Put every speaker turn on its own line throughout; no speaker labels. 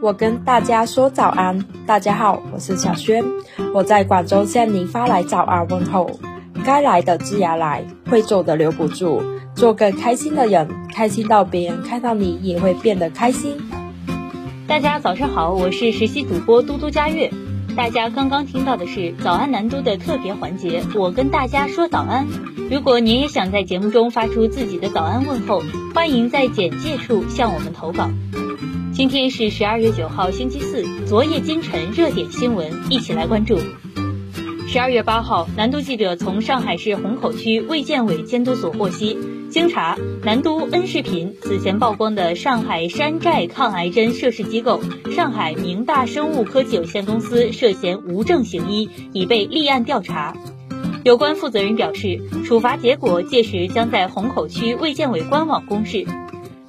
我跟大家说早安，大家好，我是小轩，我在广州向您发来早安问候。该来的自然来，会走的留不住，做个开心的人，开心到别人看到你也会变得开心。
大家早上好，我是实习主播嘟嘟佳悦。大家刚刚听到的是早安南都的特别环节，我跟大家说早安。如果您也想在节目中发出自己的早安问候，欢迎在简介处向我们投稿。今天是十二月九号，星期四。昨夜今晨热点新闻，一起来关注。十二月八号，南都记者从上海市虹口区卫健委监督所获悉，经查，南都恩视频此前曝光的上海山寨抗癌针涉事机构上海明大生物科技有限公司涉嫌无证行医，已被立案调查。有关负责人表示，处罚结果届时将在虹口区卫健委官网公示。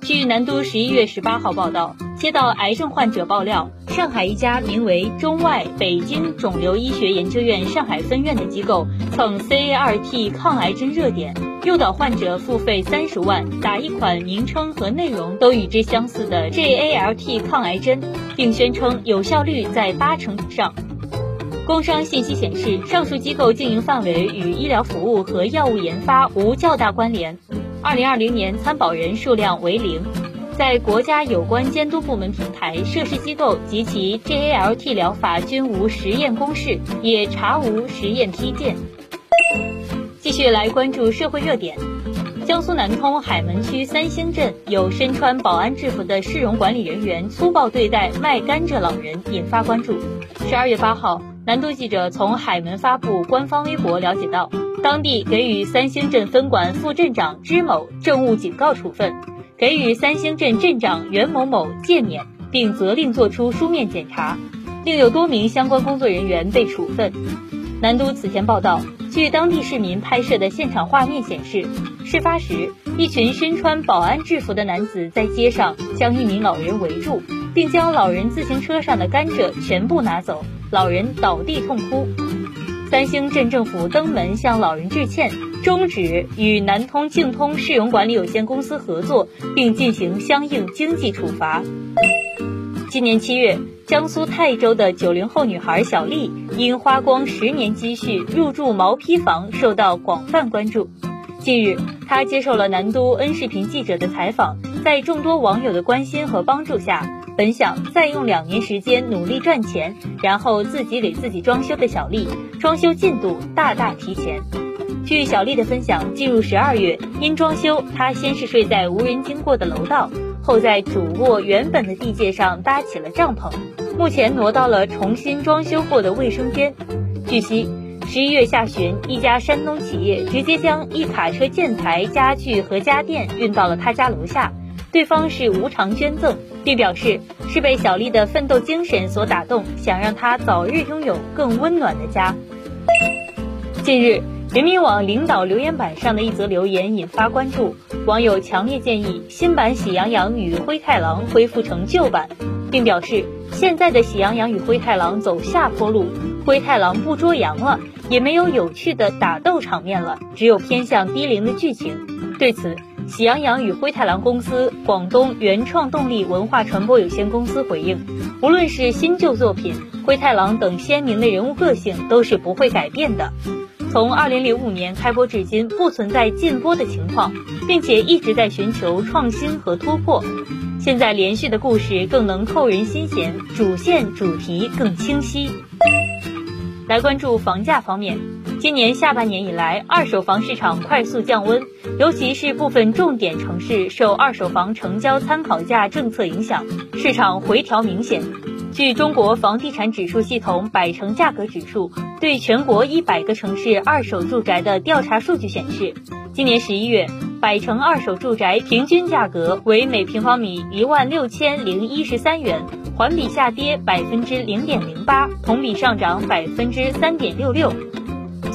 据南都十一月十八号报道，接到癌症患者爆料，上海一家名为中外北京肿瘤医学研究院上海分院的机构蹭 CAR-T 抗癌针热点，诱导患者付费三十万打一款名称和内容都与之相似的 JALT 抗癌针，并宣称有效率在八成以上。工商信息显示，上述机构经营范围与医疗服务和药物研发无较大关联。二零二零年参保人数量为零，在国家有关监督部门平台，涉事机构及其 JALT 疗法均无实验公示，也查无实验批件。继续来关注社会热点，江苏南通海门区三星镇有身穿保安制服的市容管理人员粗暴对待卖甘蔗老人，引发关注。十二月八号，南都记者从海门发布官方微博了解到。当地给予三星镇分管副镇长支某政务警告处分，给予三星镇镇长袁某某诫勉，并责令作出书面检查，另有多名相关工作人员被处分。南都此前报道，据当地市民拍摄的现场画面显示，事发时，一群身穿保安制服的男子在街上将一名老人围住，并将老人自行车上的甘蔗全部拿走，老人倒地痛哭。三星镇政府登门向老人致歉，终止与南通净通市容管理有限公司合作，并进行相应经济处罚。今年七月，江苏泰州的九零后女孩小丽因花光十年积蓄入住毛坯房，受到广泛关注。近日，她接受了南都 N 视频记者的采访，在众多网友的关心和帮助下。本想再用两年时间努力赚钱，然后自己给自己装修的小丽，装修进度大大提前。据小丽的分享，进入十二月，因装修，她先是睡在无人经过的楼道，后在主卧原本的地界上搭起了帐篷，目前挪到了重新装修过的卫生间。据悉，十一月下旬，一家山东企业直接将一卡车建材、家具和家电运到了他家楼下。对方是无偿捐赠，并表示是被小丽的奋斗精神所打动，想让她早日拥有更温暖的家。近日，人民网领导留言板上的一则留言引发关注，网友强烈建议新版《喜羊羊与灰太狼》恢复成旧版，并表示现在的《喜羊羊与灰太狼》走下坡路，灰太狼不捉羊了，也没有有趣的打斗场面了，只有偏向低龄的剧情。对此，喜羊羊与灰太狼公司、广东原创动力文化传播有限公司回应，无论是新旧作品，灰太狼等鲜明的人物个性都是不会改变的。从2005年开播至今，不存在禁播的情况，并且一直在寻求创新和突破。现在连续的故事更能扣人心弦，主线主题更清晰。来关注房价方面。今年下半年以来，二手房市场快速降温，尤其是部分重点城市受二手房成交参考价政策影响，市场回调明显。据中国房地产指数系统百城价格指数对全国一百个城市二手住宅的调查数据显示，今年十一月，百城二手住宅平均价格为每平方米一万六千零一十三元，环比下跌百分之零点零八，同比上涨百分之三点六六。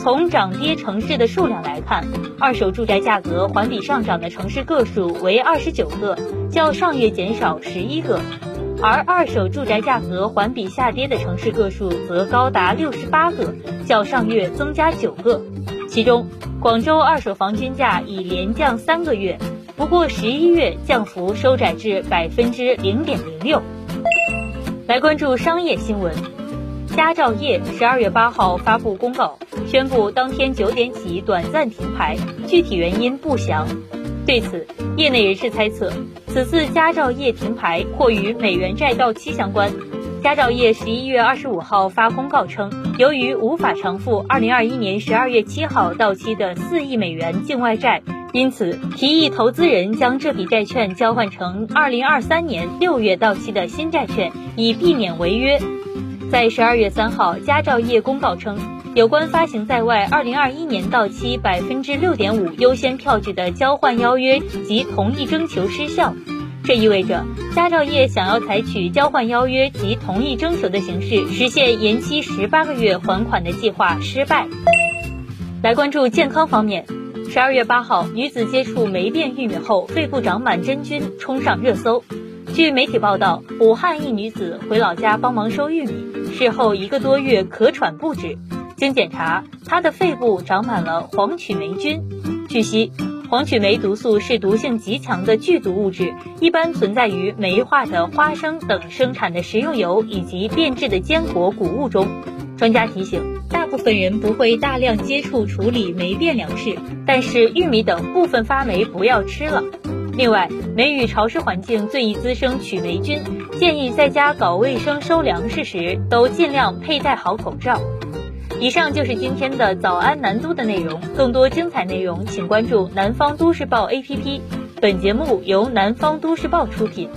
从涨跌城市的数量来看，二手住宅价格环比上涨的城市个数为二十九个，较上月减少十一个；而二手住宅价格环比下跌的城市个数则高达六十八个，较上月增加九个。其中，广州二手房均价已连降三个月，不过十一月降幅收窄至百分之零点零六。来关注商业新闻。佳兆业十二月八号发布公告，宣布当天九点起短暂停牌，具体原因不详。对此，业内人士猜测，此次佳兆业停牌或与美元债到期相关。佳兆业十一月二十五号发公告称，由于无法偿付二零二一年十二月七号到期的四亿美元境外债。因此，提议投资人将这笔债券交换成二零二三年六月到期的新债券，以避免违约。在十二月三号，佳兆业公告称，有关发行在外二零二一年到期百分之六点五优先票据的交换邀约及同意征求失效。这意味着，佳兆业想要采取交换邀约及同意征求的形式实现延期十八个月还款的计划失败。来关注健康方面。十二月八号，女子接触霉变玉米后肺部长满真菌，冲上热搜。据媒体报道，武汉一女子回老家帮忙收玉米，事后一个多月咳喘不止。经检查，她的肺部长满了黄曲霉菌。据悉，黄曲霉毒素是毒性极强的剧毒物质，一般存在于霉化的花生等生产的食用油以及变质的坚果、谷物中。专家提醒，大部分人不会大量接触处理霉变粮食，但是玉米等部分发霉不要吃了。另外，梅雨潮湿环境最易滋生曲霉菌，建议在家搞卫生收粮食时都尽量佩戴好口罩。以上就是今天的早安南都的内容，更多精彩内容请关注南方都市报 APP。本节目由南方都市报出品。